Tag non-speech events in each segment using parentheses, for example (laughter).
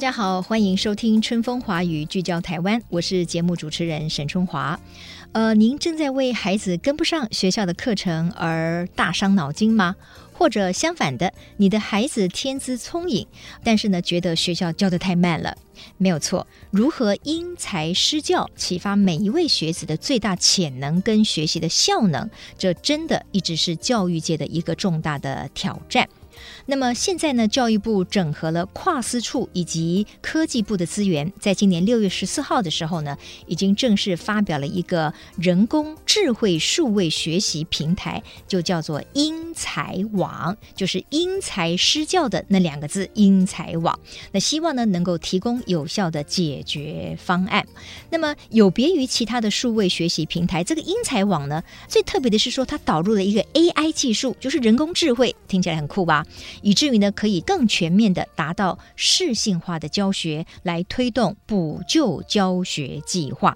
大家好，欢迎收听《春风华语》，聚焦台湾，我是节目主持人沈春华。呃，您正在为孩子跟不上学校的课程而大伤脑筋吗？或者相反的，你的孩子天资聪颖，但是呢，觉得学校教得太慢了？没有错，如何因材施教，启发每一位学子的最大潜能跟学习的效能，这真的一直是教育界的一个重大的挑战。那么现在呢，教育部整合了跨司处以及科技部的资源，在今年六月十四号的时候呢，已经正式发表了一个人工智慧数位学习平台，就叫做英才网，就是因材施教的那两个字“英才网”。那希望呢，能够提供有效的解决方案。那么有别于其他的数位学习平台，这个英才网呢，最特别的是说，它导入了一个 AI 技术，就是人工智慧，听起来很酷吧？以至于呢，可以更全面的达到适性化的教学，来推动补救教学计划。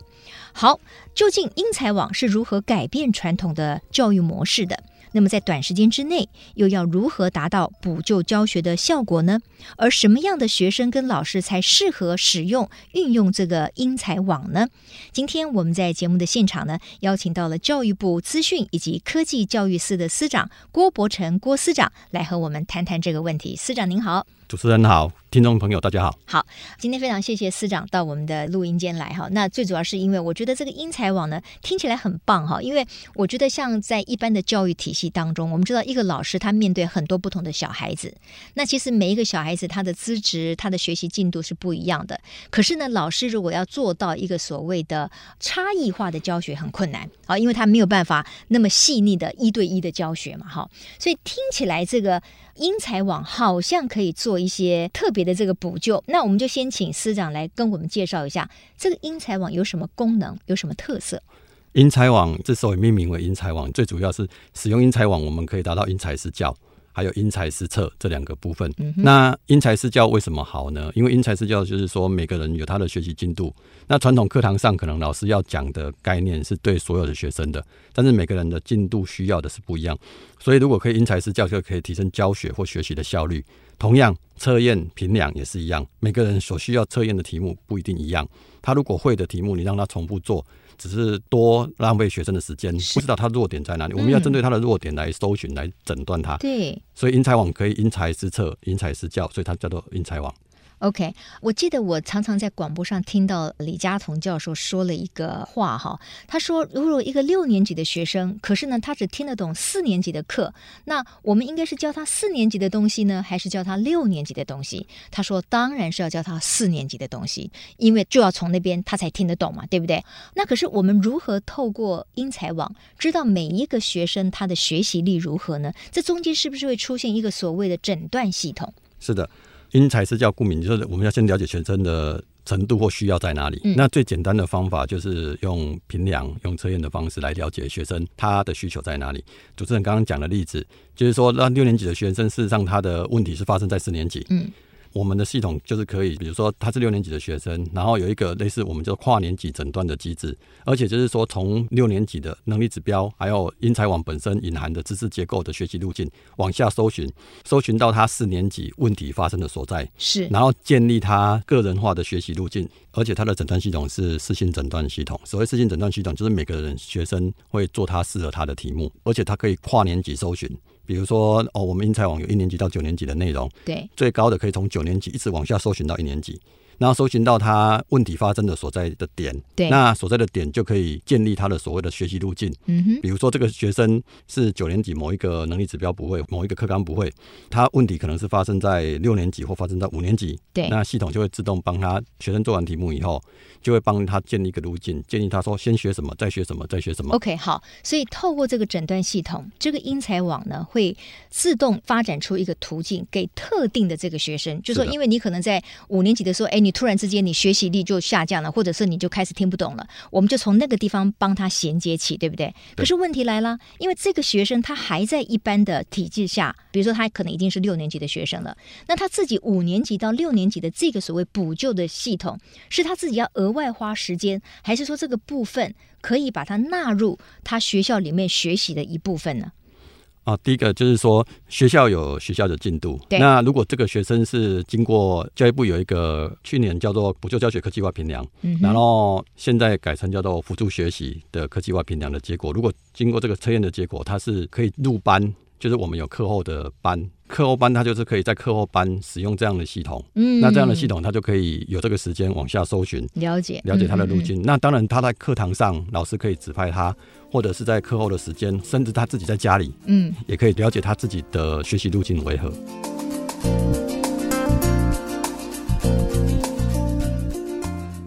好，究竟英才网是如何改变传统的教育模式的？那么在短时间之内，又要如何达到补救教学的效果呢？而什么样的学生跟老师才适合使用运用这个英才网呢？今天我们在节目的现场呢，邀请到了教育部资讯以及科技教育司的司长郭伯成郭司长来和我们谈谈这个问题。司长您好。主持人好，听众朋友大家好。好，今天非常谢谢司长到我们的录音间来哈。那最主要是因为我觉得这个英才网呢，听起来很棒哈。因为我觉得像在一般的教育体系当中，我们知道一个老师他面对很多不同的小孩子，那其实每一个小孩子他的资质、他的学习进度是不一样的。可是呢，老师如果要做到一个所谓的差异化的教学，很困难啊，因为他没有办法那么细腻的一对一的教学嘛哈。所以听起来这个。英才网好像可以做一些特别的这个补救，那我们就先请司长来跟我们介绍一下这个英才网有什么功能，有什么特色。英才网之所以命名为英才网，最主要是使用英才网，我们可以达到因材施教。还有因材施策这两个部分。嗯、那因材施教为什么好呢？因为因材施教就是说每个人有他的学习进度。那传统课堂上可能老师要讲的概念是对所有的学生的，但是每个人的进度需要的是不一样。所以如果可以因材施教，就可以提升教学或学习的效率。同样，测验评量也是一样，每个人所需要测验的题目不一定一样。他如果会的题目，你让他重复做。只是多浪费学生的时间，不知道他弱点在哪里。我们要针对他的弱点来搜寻、来诊断他。对，所以因材网可以因材施策、因材施教，所以它叫做因材网。OK，我记得我常常在广播上听到李佳彤教授说了一个话哈，他说如果一个六年级的学生，可是呢他只听得懂四年级的课，那我们应该是教他四年级的东西呢，还是教他六年级的东西？他说当然是要教他四年级的东西，因为就要从那边他才听得懂嘛，对不对？那可是我们如何透过因材网知道每一个学生他的学习力如何呢？这中间是不是会出现一个所谓的诊断系统？是的。因材施教，顾名就是我们要先了解学生的程度或需要在哪里。嗯、那最简单的方法就是用评量、用测验的方式来了解学生他的需求在哪里。主持人刚刚讲的例子，就是说，让六年级的学生事实上他的问题是发生在四年级。嗯。我们的系统就是可以，比如说他是六年级的学生，然后有一个类似我们叫跨年级诊断的机制，而且就是说从六年级的能力指标，还有因材网本身隐含的知识结构的学习路径往下搜寻，搜寻到他四年级问题发生的所在，是，然后建立他个人化的学习路径，而且他的诊断系统是适性诊断系统。所谓适性诊断系统，就是每个人学生会做他适合他的题目，而且他可以跨年级搜寻。比如说，哦，我们英才网有一年级到九年级的内容，对，最高的可以从九年级一直往下搜寻到一年级。然后搜寻到他问题发生的所在的点，对，那所在的点就可以建立他的所谓的学习路径。嗯哼，比如说这个学生是九年级某一个能力指标不会，某一个课纲不会，他问题可能是发生在六年级或发生在五年级。对，那系统就会自动帮他学生做完题目以后，就会帮他建立一个路径，建议他说先学什么，再学什么，再学什么。OK，好，所以透过这个诊断系统，这个英才网呢会自动发展出一个途径给特定的这个学生，就说因为你可能在五年级的时候，哎。你突然之间你学习力就下降了，或者是你就开始听不懂了，我们就从那个地方帮他衔接起，对不对？对。可是问题来了，因为这个学生他还在一般的体制下，比如说他可能已经是六年级的学生了，那他自己五年级到六年级的这个所谓补救的系统，是他自己要额外花时间，还是说这个部分可以把它纳入他学校里面学习的一部分呢？啊，第一个就是说学校有学校的进度。那如果这个学生是经过教育部有一个去年叫做补救教学科技化评量，嗯，然后现在改成叫做辅助学习的科技化评量的结果，如果经过这个测验的结果，它是可以入班。就是我们有课后的班，课后班他就是可以在课后班使用这样的系统，嗯，那这样的系统他就可以有这个时间往下搜寻，了解了解他的路径。嗯嗯嗯。那当然他在课堂上老师可以指派他，或者是在课后的时间，甚至他自己在家里，嗯，也可以了解他自己的学习路径为何。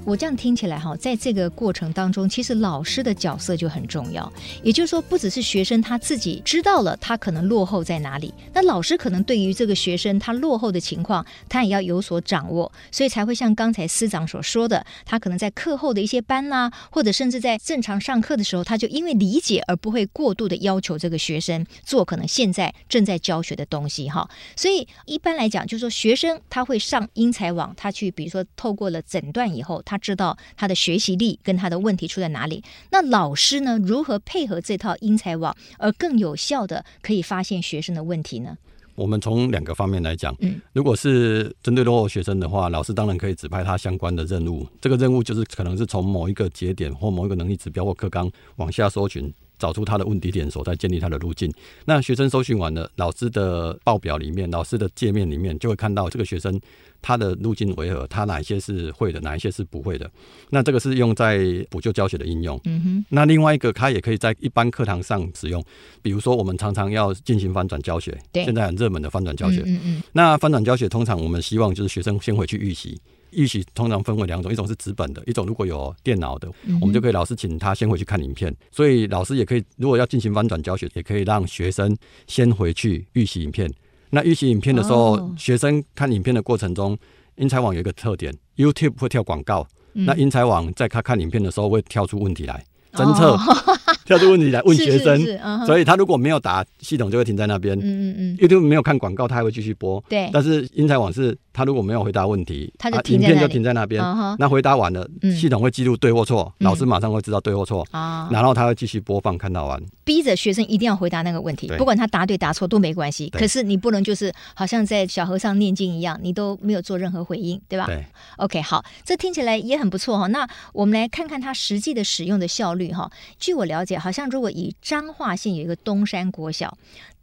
我这样听起来哈，在这个过程当中，其实老师的角色就很重要。也就是说，不只是学生他自己知道了他可能落后在哪里，那老师可能对于这个学生他落后的情况，他也要有所掌握，所以才会像刚才司长所说的，他可能在课后的一些班呐、或者甚至在正常上课的时候，他就因为理解而不会过度的要求这个学生做可能现在正在教学的东西哈。所以一般来讲，就是说学生他会上英才网，他去比如说透过了诊断以后，他知道他的学习力跟他的问题出在哪里？那老师呢？如何配合这套英才网，而更有效的可以发现学生的问题呢？我们从两个方面来讲，嗯，如果是针对落后学生的话，老师当然可以指派他相关的任务。这个任务就是可能是从某一个节点或某一个能力指标或课纲往下搜寻。找出他的问题点所在，建立他的路径。那学生搜寻完了，老师的报表里面，老师的界面里面就会看到这个学生他的路径为何，他哪一些是会的，哪一些是不会的。那这个是用在补救教学的应用。嗯哼。那另外一个，他也可以在一般课堂上使用。比如说，我们常常要进行翻转教学，现在很热门的翻转教学。嗯嗯。那翻转教学通常我们希望就是学生先回去预习。预习通常分为两种，一种是纸本的，一种如果有电脑的，我们就可以老师请他先回去看影片。所以老师也可以，如果要进行翻转教学，也可以让学生先回去预习影片。那预习影片的时候，学生看影片的过程中，英才网有一个特点，YouTube 会跳广告，那英才网在他看影片的时候会跳出问题来。侦测 (laughs) 跳出问题来问学生，(laughs) 是是是 uh -huh. 所以他如果没有答，系统就会停在那边。嗯嗯嗯，YouTube 没有看广告，他还会继续播。对，但是英才网是，他如果没有回答问题，他就影片就停在那边。Uh -huh. 那回答完了，系统会记录对或错，老师马上会知道对或错。啊、uh 然后他会继续播放，看到完。逼着学生一定要回答那个问题，不管他答对答错都没关系。可是你不能就是好像在小和尚念经一样，你都没有做任何回应，对吧？对。OK，好，这听起来也很不错哈。那我们来看看它实际的使用的效率哈。据我了解，好像如果以彰化县有一个东山国小，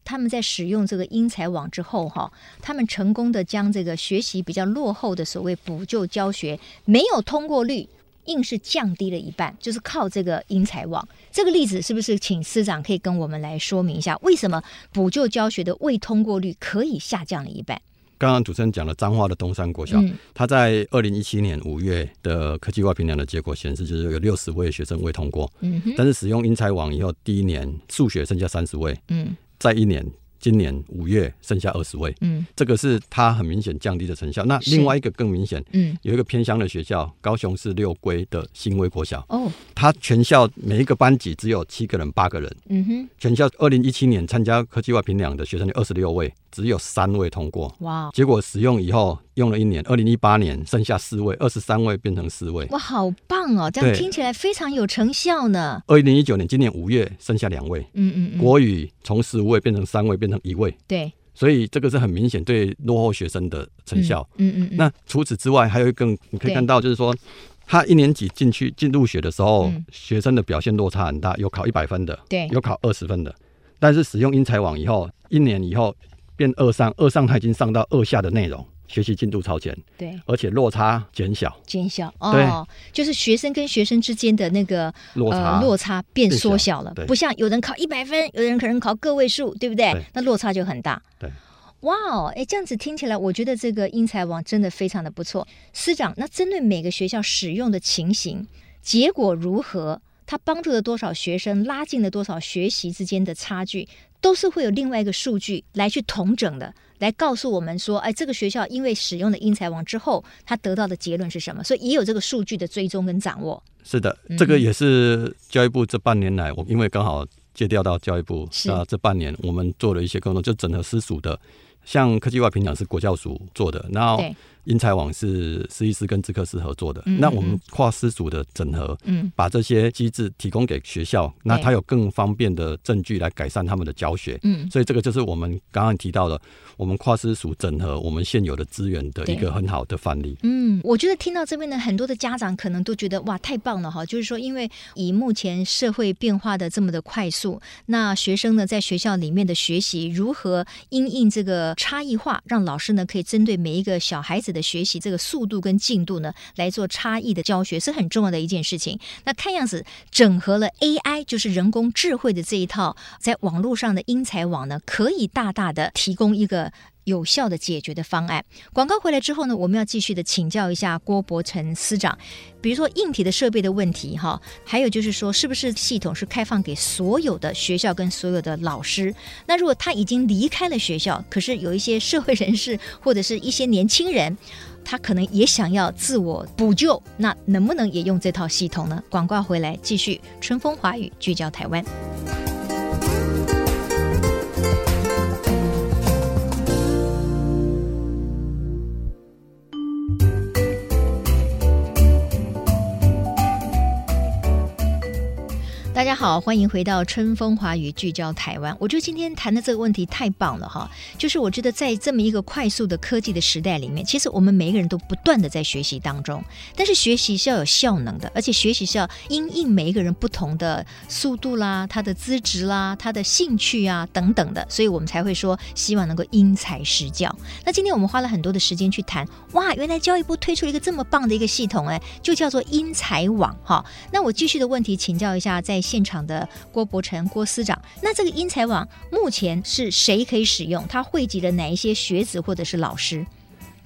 他们在使用这个英才网之后哈，他们成功的将这个学习比较落后的所谓补救教学没有通过率。硬是降低了一半，就是靠这个英才网。这个例子是不是请司长可以跟我们来说明一下，为什么补救教学的未通过率可以下降了一半？刚刚主持人讲了彰化的东山国小，嗯、他在二零一七年五月的科技化评量的结果显示，就是有六十位学生未通过。嗯，但是使用英才网以后，第一年数学剩下三十位。嗯，在一年。今年五月剩下二十位，嗯，这个是它很明显降低的成效。那另外一个更明显，嗯，有一个偏乡的学校，高雄市六龟的新威国小，哦，它全校每一个班级只有七个人、八个人，嗯哼，全校二零一七年参加科技外评量的学生有二十六位。只有三位通过，哇！结果使用以后用了一年，二零一八年剩下四位，二十三位变成四位，哇，好棒哦！这样听起来非常有成效呢。二零一九年今年五月剩下两位，嗯嗯嗯，国语从十五位变成三位，变成一位，对，所以这个是很明显对落后学生的成效，嗯嗯，嗯。那除此之外，还有一个你可以看到，就是说他一年级进去进入学的时候，学生的表现落差很大，有考一百分的，对，有考二十分的，但是使用英才网以后，一年以后。变二上，二上他已经上到二下的内容，学习进度超前，对，而且落差减小，减小哦，就是学生跟学生之间的那个落差、呃、落差变缩小了，不像有人考一百分，有人可能考个位数，对不对？对，那落差就很大。对，哇哦，哎，这样子听起来，我觉得这个英才网真的非常的不错。师长，那针对每个学校使用的情形，结果如何？它帮助了多少学生？拉近了多少学习之间的差距？都是会有另外一个数据来去统整的，来告诉我们说，哎，这个学校因为使用了英才网之后，他得到的结论是什么？所以也有这个数据的追踪跟掌握。是的，这个也是教育部这半年来，我因为刚好借调到教育部，那这半年我们做了一些工作，就整合私塾的，像科技外评奖是国教署做的，然后。因材网是师医师跟资科师合作的，嗯嗯嗯，那我们跨师组的整合，嗯，把这些机制提供给学校，嗯，那他有更方便的证据来改善他们的教学，嗯，所以这个就是我们刚刚提到的，我们跨师组整合我们现有的资源的一个很好的范例。嗯，我觉得听到这边的很多的家长可能都觉得哇，太棒了哈，就是说，因为以目前社会变化的这么的快速，那学生呢在学校里面的学习如何因应这个差异化，让老师呢可以针对每一个小孩子。的学习这个速度跟进度呢，来做差异的教学是很重要的一件事情。那看样子整合了 AI，就是人工智慧的这一套，在网络上的英才网呢，可以大大的提供一个。有效的解决的方案。广告回来之后呢，我们要继续的请教一下郭伯成司长，比如说硬体的设备的问题，哈，还有就是说，是不是系统是开放给所有的学校跟所有的老师？那如果他已经离开了学校，可是有一些社会人士或者是一些年轻人，他可能也想要自我补救，那能不能也用这套系统呢？广告回来继续，春风华语聚焦台湾。大家好，欢迎回到春风华语聚焦台湾。我觉得今天谈的这个问题太棒了哈，就是我觉得在这么一个快速的科技的时代里面，其实我们每一个人都不断的在学习当中。但是学习是要有效能的，而且学习是要因应每一个人不同的速度啦、他的资质啦、他的兴趣啊等等的，所以我们才会说希望能够因材施教。那今天我们花了很多的时间去谈，哇，原来教育部推出了一个这么棒的一个系统，哎，就叫做因材网哈。那我继续的问题请教一下，在现场的郭伯成郭司长，那这个英才网目前是谁可以使用？它汇集了哪一些学子或者是老师？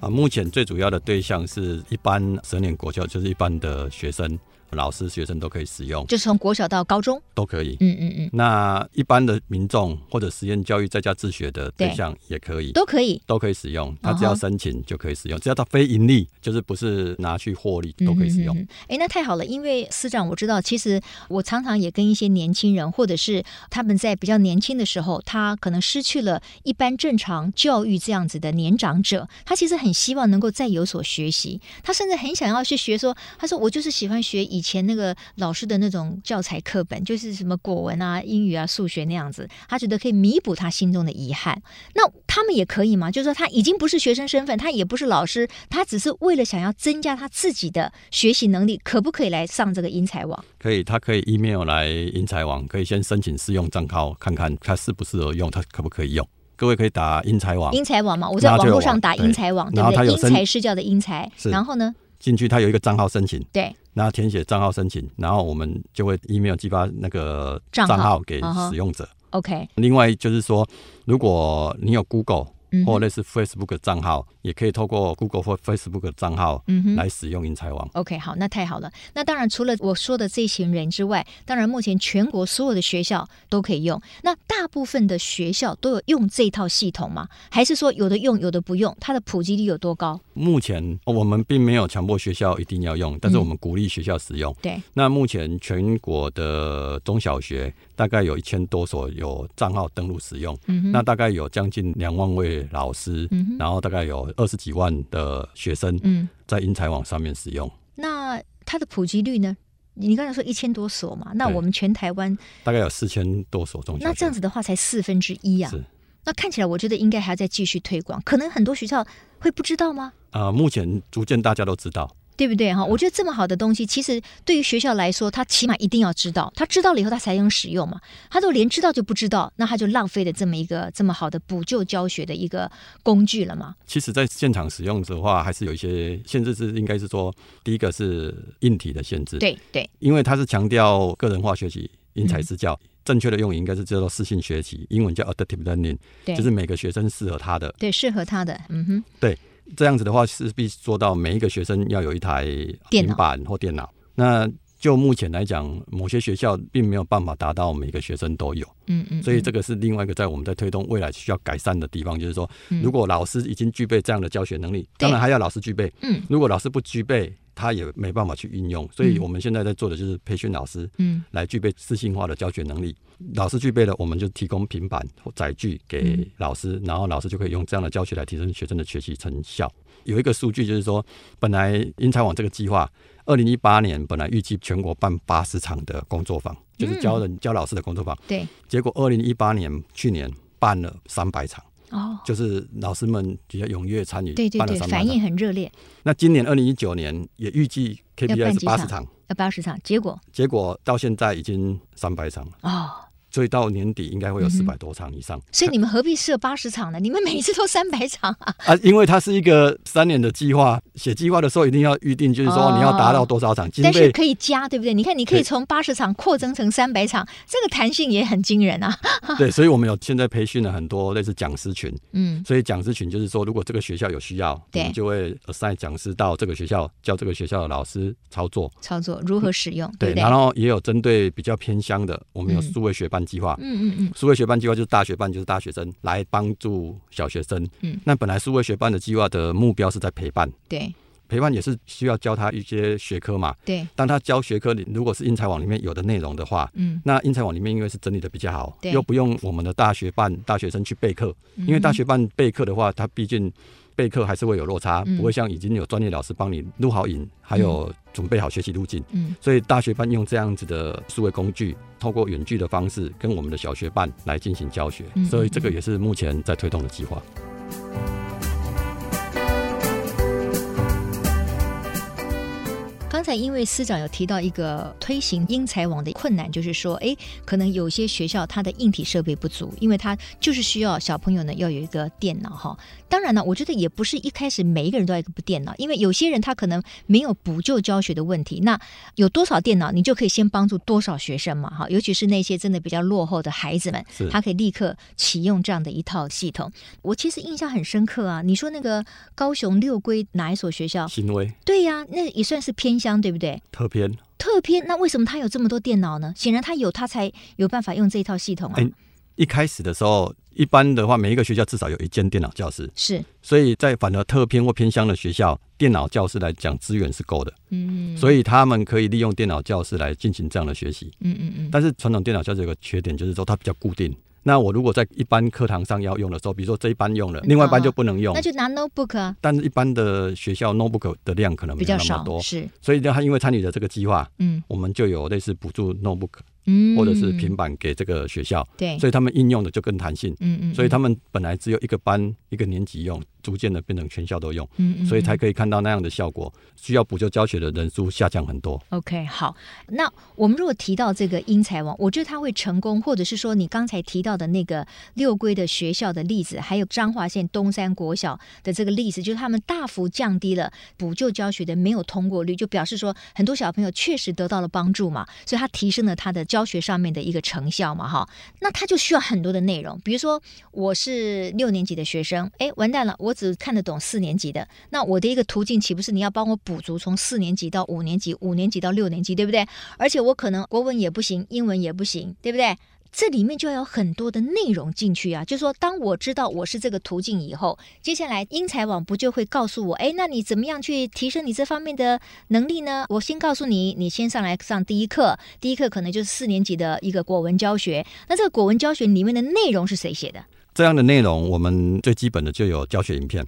啊，目前最主要的对象是一般十年国教，就是一般的学生。老师、学生都可以使用，就是从国小到高中都可以。嗯嗯嗯。那一般的民众或者实验教育在家自学的对象也可以，都可以，都可以使用。他只要申请就可以使用，只要他非盈利，就是不是拿去获利，都可以使用。哎，那太好了，因为司长我知道，其实我常常也跟一些年轻人，或者是他们在比较年轻的时候，他可能失去了一般正常教育这样子的年长者，他其实很希望能够再有所学习，他甚至很想要去学说，他说我就是喜欢学以。前那个老师的那种教材课本，就是什么国文啊、英语啊、数学那样子，他觉得可以弥补他心中的遗憾。那他们也可以吗？就是说他已经不是学生身份，他也不是老师，他只是为了想要增加他自己的学习能力，可不可以来上这个英才网？可以，他可以 email 来英才网，可以先申请试用账号，看看他适不适合用，他可不可以用。各位可以打英才网，英才网嘛，我在网络上打英才网，对不对？因材施教的英才，然后呢？进去，它有一个账号申请，对，那填写账号申请，然后我们就会 email 寄发那个账号给使用者。OK。另外就是说，如果你有 Google。或类似 Facebook 账号，也可以透过 Google 或 Facebook 账号来使用英才网。OK，好，那太好了。那当然，除了我说的这群人之外，当然目前全国所有的学校都可以用。那大部分的学校都有用这套系统吗？还是说有的用，有的不用？它的普及率有多高？目前我们并没有强迫学校一定要用，但是我们鼓励学校使用。对。那目前全国的中小学大概有一千多所有账号登录使用，嗯那大概有将近两万位。老师，嗯，然后大概有二十几万的学生，嗯，在英才网上面使用。那它的普及率呢？你刚才说一千多所嘛，那我们全台湾大概有四千多所中学。那这样子的话，才四分之一啊。是。那看起来，我觉得应该还要再继续推广。可能很多学校会不知道吗？啊、呃，目前逐渐大家都知道。对不对哈？我觉得这么好的东西，其实对于学校来说，他起码一定要知道。他知道了以后，他才能使用嘛。他都连知道就不知道，那他就浪费了这么一个这么好的补救教学的一个工具了嘛。其实，在现场使用的话，还是有一些限制，是应该是说，第一个是硬体的限制。对对，因为他是强调个人化学习、因材施教，嗯、正确的用语应该是叫做适性学习，英文叫 adaptive learning，对，就是每个学生适合他的。对，适合他的。嗯哼，对。这样子的话，势必做到每一个学生要有一台平板或电脑。那就目前来讲，某些学校并没有办法达到每个学生都有。嗯嗯，所以这个是另外一个在我们在推动未来需要改善的地方，就是说，如果老师已经具备这样的教学能力，当然还要老师具备。嗯，如果老师不具备，他也没办法去运用。所以我们现在在做的就是培训老师，嗯，来具备适性化的教学能力。老师具备了，我们就提供平板或载具给老师，然后老师就可以用这样的教学来提升学生的学习成效。有一个数据就是说，本来英才网这个计划。二零一八年本来预计全国办八十场的工作坊，就是教人、嗯、教老师的工作坊。对，结果二零一八年去年办了三百场。哦，就是老师们比较踊跃参与，对对对，反应很热烈。那今年二零一九年也预计 KPI 是八十场，要八十场，结果结果到现在已经三百场了。哦。所以到年底应该会有四百多场以上，嗯。所以你们何必设八十场呢？你们每次都三百场啊？啊，因为它是一个三年的计划，写计划的时候一定要预定，就是说你要达到多少场。但是可以加，对不对？你看，你可以从八十场扩增成三百场，这个弹性也很惊人啊。(laughs) 对，所以我们有现在培训了很多类似讲师群，嗯，所以讲师群就是说，如果这个学校有需要，对，就会 assign 讲师到这个学校教这个学校的老师操作，操作如何使用，对，对，对，然后也有针对比较偏乡的，我们有数位学班计划，嗯嗯。嗯，数位学班计划就是大学班，就是大学生来帮助小学生。嗯，那本来数位学班的计划的目标是在陪伴，对，陪伴也是需要教他一些学科嘛。对，当他教学科里，如果是英才网里面有的内容的话，嗯，那英才网里面因为是整理的比较好，对，又不用我们的大学办大学生去备课，因为大学办备课的话，他毕竟。备课还是会有落差，不会像已经有专业老师帮你录好影，还有准备好学习路径。嗯，所以大学办用这样子的数位工具，透过远距的方式跟我们的小学办来进行教学，所以这个也是目前在推动的计划。刚才因为司长有提到一个推行英才网的困难，就是说，哎，可能有些学校它的硬体设备不足，因为它就是需要小朋友呢要有一个电脑哈。当然呢，我觉得也不是一开始每一个人都要一部电脑，因为有些人他可能没有补救教学的问题。那有多少电脑，你就可以先帮助多少学生嘛哈。尤其是那些真的比较落后的孩子们，他可以立刻启用这样的一套系统。我其实印象很深刻啊，你说那个高雄六龟哪一所学校？新威。对呀，那也算是偏乡。对不对？特偏，特偏。那为什么他有这么多电脑呢？显然他有，他才有办法用这一套系统啊。欸，一开始的时候，一般的话，每一个学校至少有一间电脑教室，是。所以在反而特偏或偏乡的学校，电脑教室来讲资源是够的。嗯，所以他们可以利用电脑教室来进行这样的学习。嗯嗯嗯。但是传统电脑教室有个缺点，就是说它比较固定。那我如果在一般课堂上要用的时候，比如说这一班用了，另外一班就不能用，那就拿 notebook 啊。但是一般的学校 notebook 的量可能没有那么多，是。所以呢，他因为参与了这个计划，嗯，我们就有类似补助 notebook。嗯，或者是平板给这个学校，对，所以他们应用的就更弹性，嗯嗯，所以他们本来只有一个班一个年级用，逐渐的变成全校都用，嗯嗯，所以才可以看到那样的效果。需要补救教学的人数下降很多。OK，好，那我们如果提到这个英才网，我觉得它会成功，或者是说你刚才提到的那个六龟的学校的例子，还有彰化县东山国小的这个例子，就是他们大幅降低了补救教学的没有通过率，就表示说很多小朋友确实得到了帮助嘛，所以他提升了他的教。教学上面的一个成效嘛，哈，那他就需要很多的内容。比如说，我是六年级的学生，哎，完蛋了，我只看得懂四年级的。那我的一个途径，岂不是你要帮我补足从四年级到五年级，五年级到六年级，对不对？而且我可能国文也不行，英文也不行，对不对？这里面就要有很多的内容进去啊，就是说，当我知道我是这个途径以后，接下来英才网不就会告诉我，哎，那你怎么样去提升你这方面的能力呢？我先告诉你，你先上来上第一课，第一课可能就是四年级的一个国文教学。那这个国文教学里面的内容是谁写的？这样的内容，我们最基本的就有教学影片。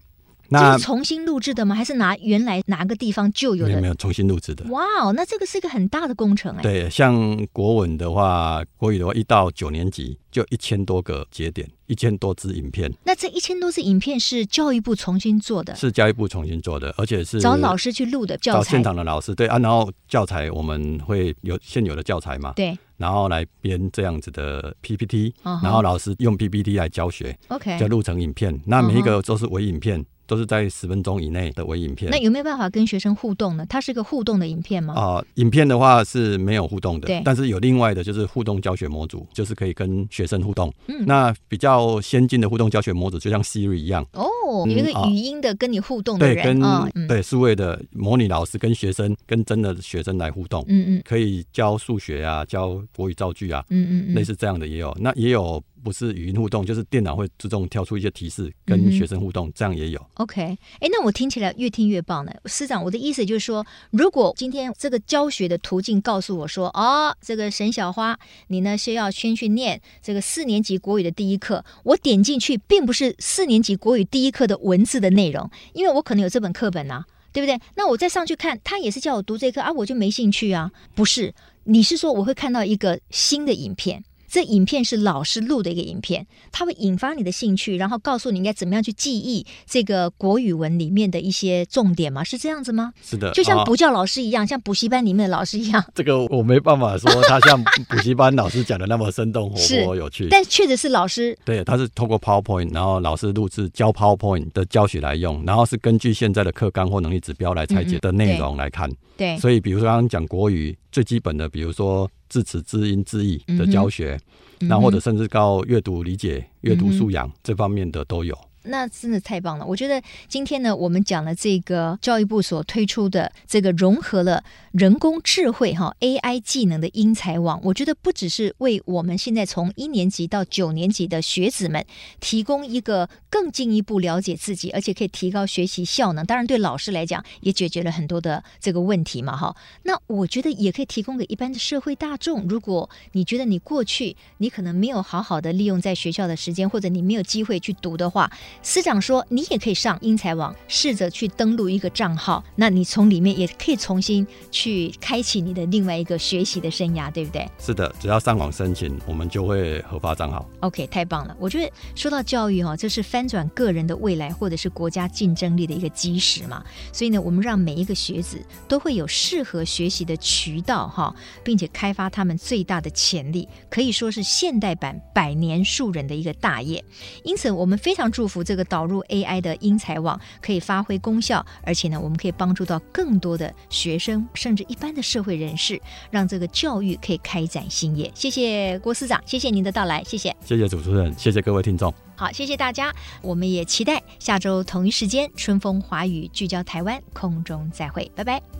那是重新录制的吗？还是拿原来哪个地方就有的？没有，没有重新录制的。哇哦，那这个是一个很大的工程哎。对，像国文的话，国语的话，一到九年级就一千多个节点，一千多支影片。那这一千多支影片是教育部重新做的？是教育部重新做的，而且是找老师去录的教材。找现场的老师对啊，然后教材我们会有现有的教材嘛？对。然后来编这样子的 PPT，、uh -huh. 然后老师用 PPT 来教学，OK，就录成影片。那每一个都是微影片。Uh -huh. 都是在十分钟以内的微影片。那有没有办法跟学生互动呢？它是个互动的影片吗？啊、呃，影片的话是没有互动的。对。但是有另外的，就是互动教学模组，就是可以跟学生互动。嗯。那比较先进的互动教学模组，就像 Siri 一样。哦。一个语音的跟你互动的人，对，跟、哦、对数位的模拟老师跟学生跟真的学生来互动，嗯嗯，可以教数学啊，教国语造句啊，嗯嗯嗯，类似这样的也有，那也有。不是语音互动，就是电脑会自动跳出一些提示，跟学生互动，嗯、这样也有。OK，哎，那我听起来越听越棒呢。师长，我的意思就是说，如果今天这个教学的途径告诉我说，哦，这个沈小花，你呢需要先去念这个四年级国语的第一课，我点进去，并不是四年级国语第一课的文字的内容，因为我可能有这本课本呐、啊，对不对？那我再上去看，他也是叫我读这课啊，我就没兴趣啊。不是，你是说我会看到一个新的影片？这影片是老师录的一个影片，它会引发你的兴趣，然后告诉你应该怎么样去记忆这个国语文里面的一些重点吗？是这样子吗？是的，就像补教老师一样，啊、像补习班里面的老师一样。这个我没办法说他像补习班老师讲的那么生动活泼 (laughs) 有趣，但确实是老师。对，他是透过 PowerPoint，然后老师录制教 PowerPoint 的教学来用，然后是根据现在的课纲或能力指标来拆解的内容来看。嗯、对，对所以比如说刚刚讲国语最基本的，比如说。字词、字音、字义的教学，那、嗯、或者甚至到阅读理解、阅读素养、嗯、这方面的都有。那真的太棒了！我觉得今天呢，我们讲了这个教育部所推出的这个融合了人工智慧哈 AI 技能的英才网，我觉得不只是为我们现在从一年级到九年级的学子们提供一个更进一步了解自己，而且可以提高学习效能。当然，对老师来讲也解决了很多的这个问题嘛哈。那我觉得也可以提供给一般的社会大众。如果你觉得你过去你可能没有好好的利用在学校的时间，或者你没有机会去读的话。司长说：“你也可以上英才网，试着去登录一个账号，那你从里面也可以重新去开启你的另外一个学习的生涯，对不对？”是的，只要上网申请，我们就会核发账号。OK，太棒了！我觉得说到教育哈，这是翻转个人的未来，或者是国家竞争力的一个基石嘛。所以呢，我们让每一个学子都会有适合学习的渠道哈，并且开发他们最大的潜力，可以说是现代版百年树人的一个大业。因此，我们非常祝福。这个导入 AI 的英才网可以发挥功效，而且呢，我们可以帮助到更多的学生，甚至一般的社会人士，让这个教育可以开展新业。谢谢郭司长，谢谢您的到来，谢谢，谢谢主持人，谢谢各位听众。好，谢谢大家，我们也期待下周同一时间，春风华语聚焦台湾，空中再会，拜拜。